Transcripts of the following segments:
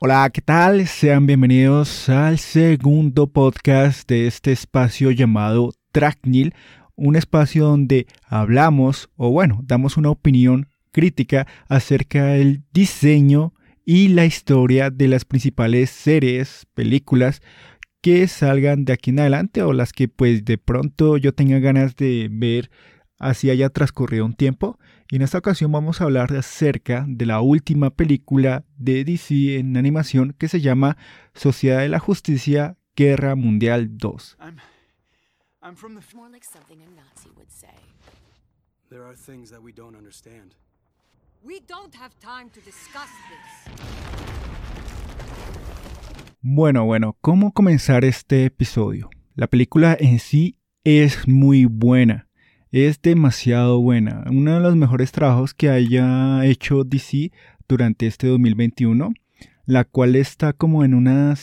Hola, ¿qué tal? Sean bienvenidos al segundo podcast de este espacio llamado Tracknil, un espacio donde hablamos o bueno, damos una opinión crítica acerca del diseño y la historia de las principales series, películas que salgan de aquí en adelante o las que pues de pronto yo tenga ganas de ver así haya transcurrido un tiempo. Y en esta ocasión vamos a hablar acerca de la última película de DC en animación que se llama Sociedad de la Justicia Guerra Mundial 2. Bueno, bueno, ¿cómo comenzar este episodio? La película en sí es muy buena es demasiado buena. Uno de los mejores trabajos que haya hecho DC durante este 2021, la cual está como en una,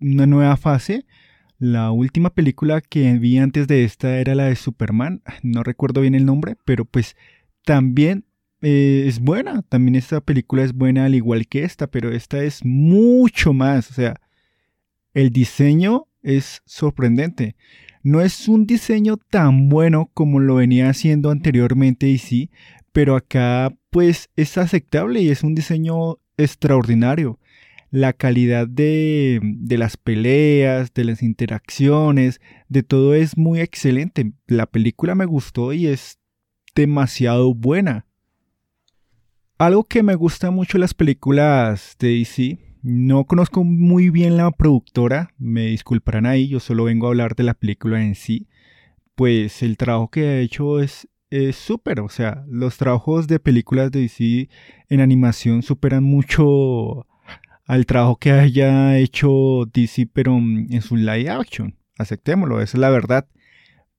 una nueva fase. La última película que vi antes de esta era la de Superman, no recuerdo bien el nombre, pero pues también eh, es buena. También esta película es buena al igual que esta, pero esta es mucho más. O sea, el diseño es sorprendente. No es un diseño tan bueno como lo venía haciendo anteriormente y sí, pero acá pues es aceptable y es un diseño extraordinario. La calidad de, de las peleas, de las interacciones, de todo es muy excelente. La película me gustó y es demasiado buena. Algo que me gusta mucho en las películas de DC no conozco muy bien la productora, me disculparán ahí, yo solo vengo a hablar de la película en sí. Pues el trabajo que ha hecho es súper, o sea, los trabajos de películas de DC en animación superan mucho al trabajo que haya hecho DC, pero en su live action. Aceptémoslo, esa es la verdad.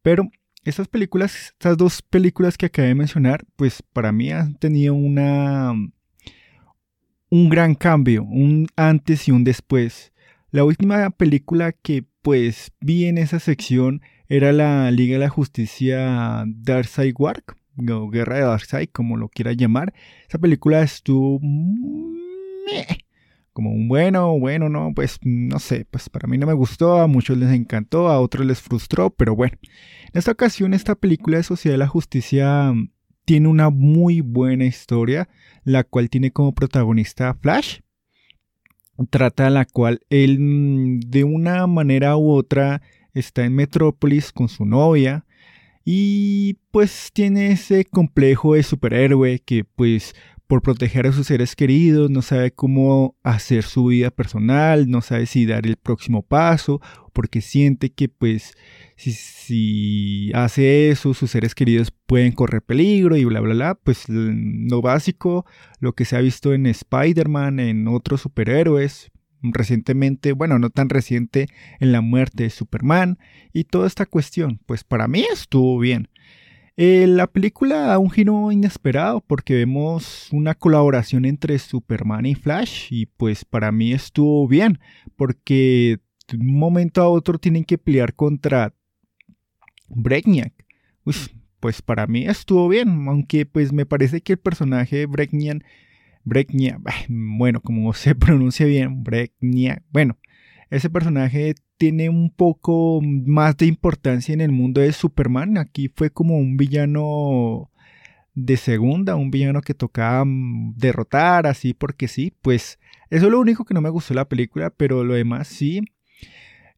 Pero estas películas, estas dos películas que acabé de mencionar, pues para mí han tenido una un gran cambio, un antes y un después. La última película que pues vi en esa sección era la Liga de la Justicia Darkseid War, o Guerra de Darkseid, como lo quiera llamar. Esa película estuvo como un bueno, bueno, no, pues no sé, pues para mí no me gustó, a muchos les encantó, a otros les frustró, pero bueno. En esta ocasión esta película de Sociedad de la Justicia tiene una muy buena historia, la cual tiene como protagonista Flash. Trata la cual él mm, de una manera u otra está en Metrópolis con su novia y pues tiene ese complejo de superhéroe que pues por proteger a sus seres queridos, no sabe cómo hacer su vida personal, no sabe si dar el próximo paso, porque siente que pues si, hace eso, sus seres queridos pueden correr peligro y bla, bla, bla, pues lo básico, lo que se ha visto en Spider-Man, en otros superhéroes, recientemente, bueno, no tan reciente, en la muerte de Superman y toda esta cuestión, pues para mí estuvo bien. Eh, la película da un giro inesperado porque vemos una colaboración entre Superman y Flash y pues para mí estuvo bien porque de un momento a otro tienen que pelear contra Brainiac. pues para mí estuvo bien, aunque pues me parece que el personaje de Brainiac, bueno, como se pronuncia bien, Brainiac, bueno, ese personaje tiene un poco más de importancia en el mundo de Superman. Aquí fue como un villano de segunda, un villano que tocaba mm, derrotar así porque sí. Pues eso es lo único que no me gustó la película, pero lo demás sí.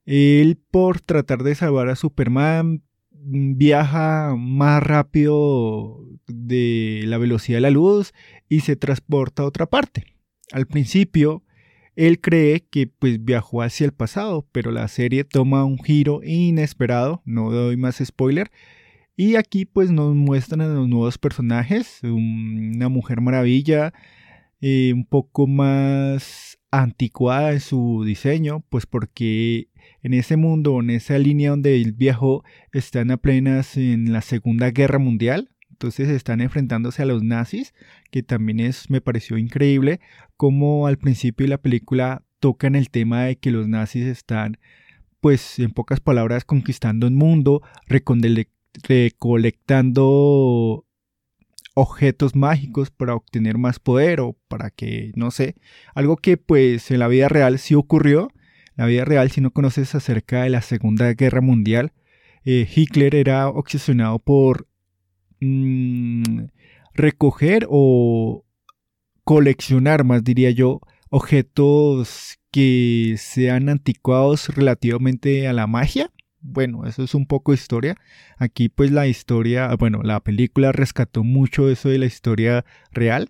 Él por tratar de salvar a Superman mm, viaja más rápido de la velocidad de la luz y se transporta a otra parte. Al principio él cree que pues viajó hacia el pasado, pero la serie toma un giro inesperado, no doy más spoiler. Y aquí pues nos muestran a los nuevos personajes, una mujer maravilla, eh, un poco más anticuada en su diseño, pues porque en ese mundo, en esa línea donde él viajó, están apenas en la Segunda Guerra Mundial, entonces están enfrentándose a los nazis, que también es, me pareció increíble, como al principio de la película tocan el tema de que los nazis están, pues en pocas palabras, conquistando el mundo, recolectando objetos mágicos para obtener más poder o para que, no sé, algo que pues en la vida real sí ocurrió. En la vida real, si no conoces acerca de la Segunda Guerra Mundial, eh, Hitler era obsesionado por mm, recoger o coleccionar, más diría yo, objetos que sean anticuados relativamente a la magia bueno, eso es un poco historia. Aquí pues la historia, bueno, la película rescató mucho eso de la historia real.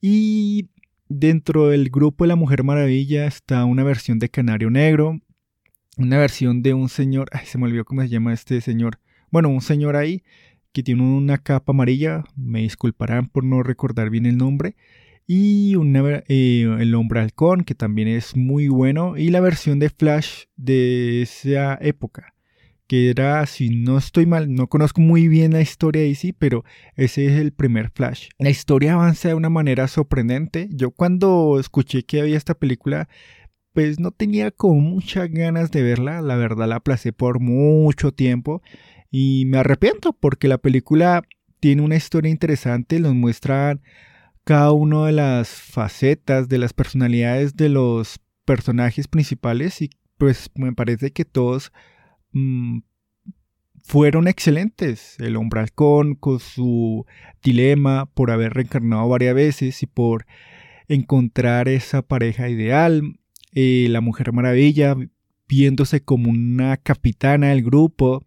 Y dentro del grupo de la Mujer Maravilla está una versión de Canario Negro, una versión de un señor, se me olvidó cómo se llama este señor. Bueno, un señor ahí que tiene una capa amarilla, me disculparán por no recordar bien el nombre. Y una, eh, el hombre halcón, que también es muy bueno. Y la versión de Flash de esa época que era, si no estoy mal, no conozco muy bien la historia de sí, pero ese es el primer Flash. La historia avanza de una manera sorprendente. Yo cuando escuché que había esta película, pues no tenía como muchas ganas de verla, la verdad la aplacé por mucho tiempo y me arrepiento porque la película tiene una historia interesante, nos muestran cada una de las facetas de las personalidades de los personajes principales y pues me parece que todos Mm, fueron excelentes. El hombre halcón con su dilema por haber reencarnado varias veces y por encontrar esa pareja ideal. Eh, la Mujer Maravilla viéndose como una capitana del grupo.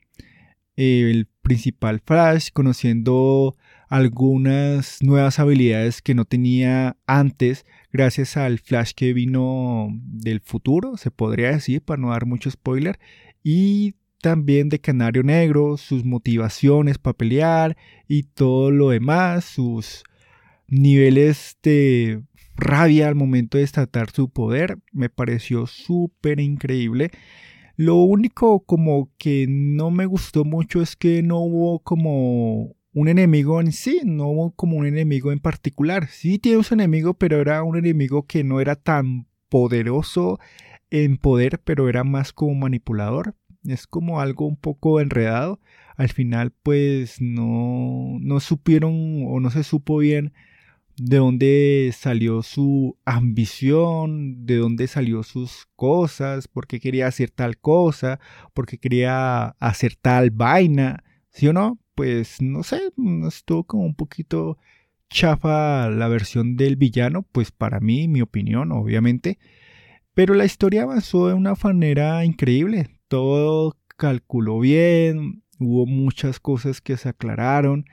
Eh, el principal Flash conociendo algunas nuevas habilidades que no tenía antes gracias al Flash que vino del futuro, se podría decir, para no dar mucho spoiler y también de Canario Negro, sus motivaciones para pelear y todo lo demás, sus niveles de rabia al momento de destatar su poder, me pareció súper increíble. Lo único como que no me gustó mucho es que no hubo como un enemigo en sí, no hubo como un enemigo en particular. Sí tiene un enemigo, pero era un enemigo que no era tan poderoso en poder, pero era más como manipulador. Es como algo un poco enredado. Al final, pues no, no supieron o no se supo bien de dónde salió su ambición, de dónde salió sus cosas, por qué quería hacer tal cosa, por qué quería hacer tal vaina, ¿sí o no? Pues no sé, estuvo como un poquito chafa la versión del villano, pues para mí, mi opinión, obviamente. Pero la historia avanzó de una manera increíble. Todo calculó bien, hubo muchas cosas que se aclararon.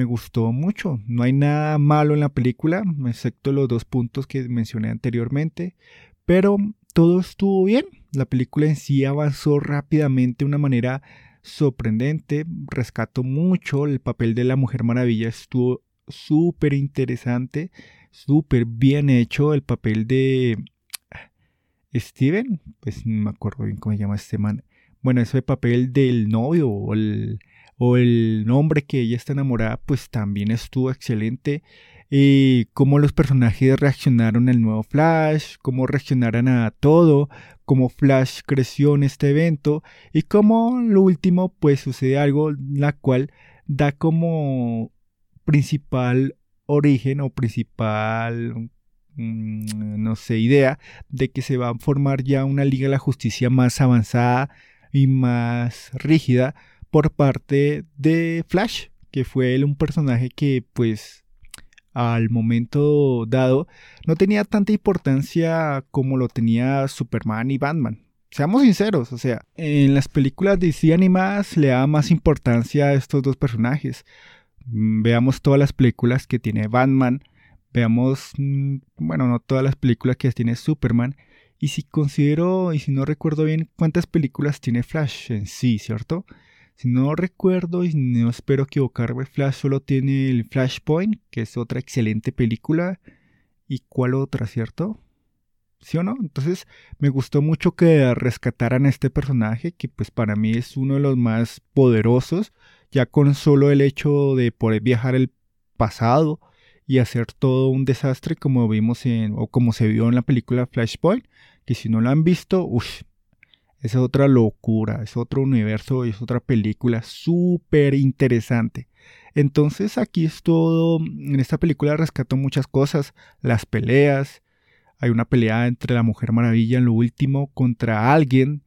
Me gustó mucho. No hay nada malo en la película, excepto los dos puntos que mencioné anteriormente. Pero todo estuvo bien. La película en sí avanzó rápidamente de una manera sorprendente. Rescató mucho. El papel de la Mujer Maravilla estuvo súper interesante, súper bien hecho. El papel de Steven, pues no me acuerdo bien cómo se llama este man. Bueno, ese papel del novio o el, o el hombre que ella está enamorada, pues también estuvo excelente. Y cómo los personajes reaccionaron al nuevo Flash, cómo reaccionaron a todo, cómo Flash creció en este evento y cómo lo último pues sucede algo la cual da como principal origen o principal Mm, no sé, idea de que se va a formar ya una Liga de la Justicia más avanzada y más rígida por parte de Flash, que fue él un personaje que pues al momento dado no tenía tanta importancia como lo tenía Superman y Batman. Seamos sinceros, o sea, en las películas de DC animadas le da más importancia a estos dos personajes. Mm, veamos todas las películas que tiene Batman, veamos, mm, bueno, no todas las películas que tiene Superman. Y si considero, y si no recuerdo bien, cuántas películas tiene Flash en sí, ¿cierto? Si no recuerdo y no espero equivocarme, Flash solo tiene el Flashpoint, que es otra excelente película. ¿Y cuál otra, cierto? ¿Sí o no? Entonces me gustó mucho que rescataran a este personaje, que pues para mí es uno de los más poderosos, ya con solo el hecho de poder viajar el pasado y hacer todo un desastre como vimos en, o como se vio en la película Flashpoint, que si no lo han visto, uff, es otra locura, es otro universo, es otra película súper interesante. Entonces aquí es todo, en esta película rescató muchas cosas, las peleas, hay una pelea entre la Mujer Maravilla en lo último contra alguien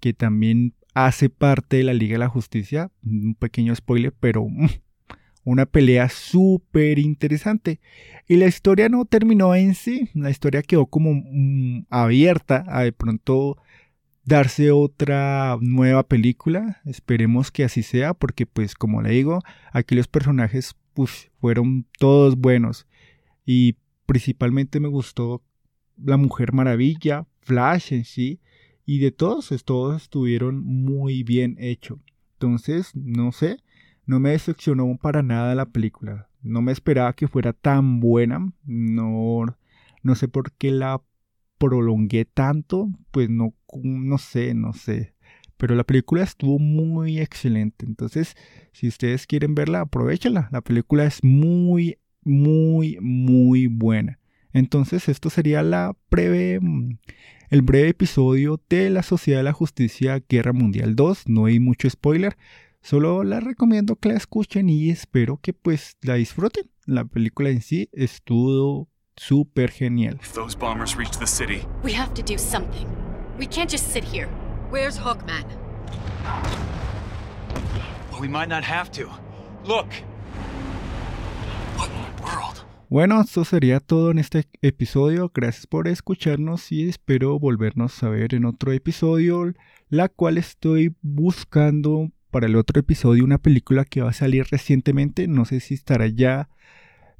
que también hace parte de la Liga de la Justicia, un pequeño spoiler, pero una pelea súper interesante. Y la historia no terminó en sí, la historia quedó como mm, abierta de pronto darse otra nueva película. Esperemos que así sea, porque pues como le digo, aquí los personajes pues, fueron todos buenos. Y principalmente me gustó La Mujer Maravilla, Flash en sí, y de todos, todos estuvieron muy bien hechos. Entonces, no sé, no me decepcionó para nada la película. No me esperaba que fuera tan buena. No, no sé por qué la prolongué tanto. Pues no, no sé, no sé. Pero la película estuvo muy excelente. Entonces, si ustedes quieren verla, aprovechenla. La película es muy, muy, muy buena. Entonces, esto sería la breve, el breve episodio de la Sociedad de la Justicia Guerra Mundial 2. No hay mucho spoiler. Solo la recomiendo que la escuchen y espero que pues la disfruten. La película en sí estuvo súper genial. If those bombers reach the city, We have to do something. We can't just sit here. Where's Hawkman? well, we might not have to. Look. What in the world? Bueno, esto sería todo en este episodio. Gracias por escucharnos y espero volvernos a ver en otro episodio, la cual estoy buscando para el otro episodio una película que va a salir recientemente. No sé si estará ya,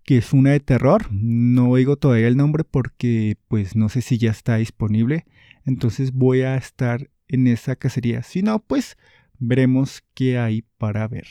que es una de terror. No oigo todavía el nombre porque pues no sé si ya está disponible. Entonces voy a estar en esa cacería. Si no, pues veremos qué hay para ver.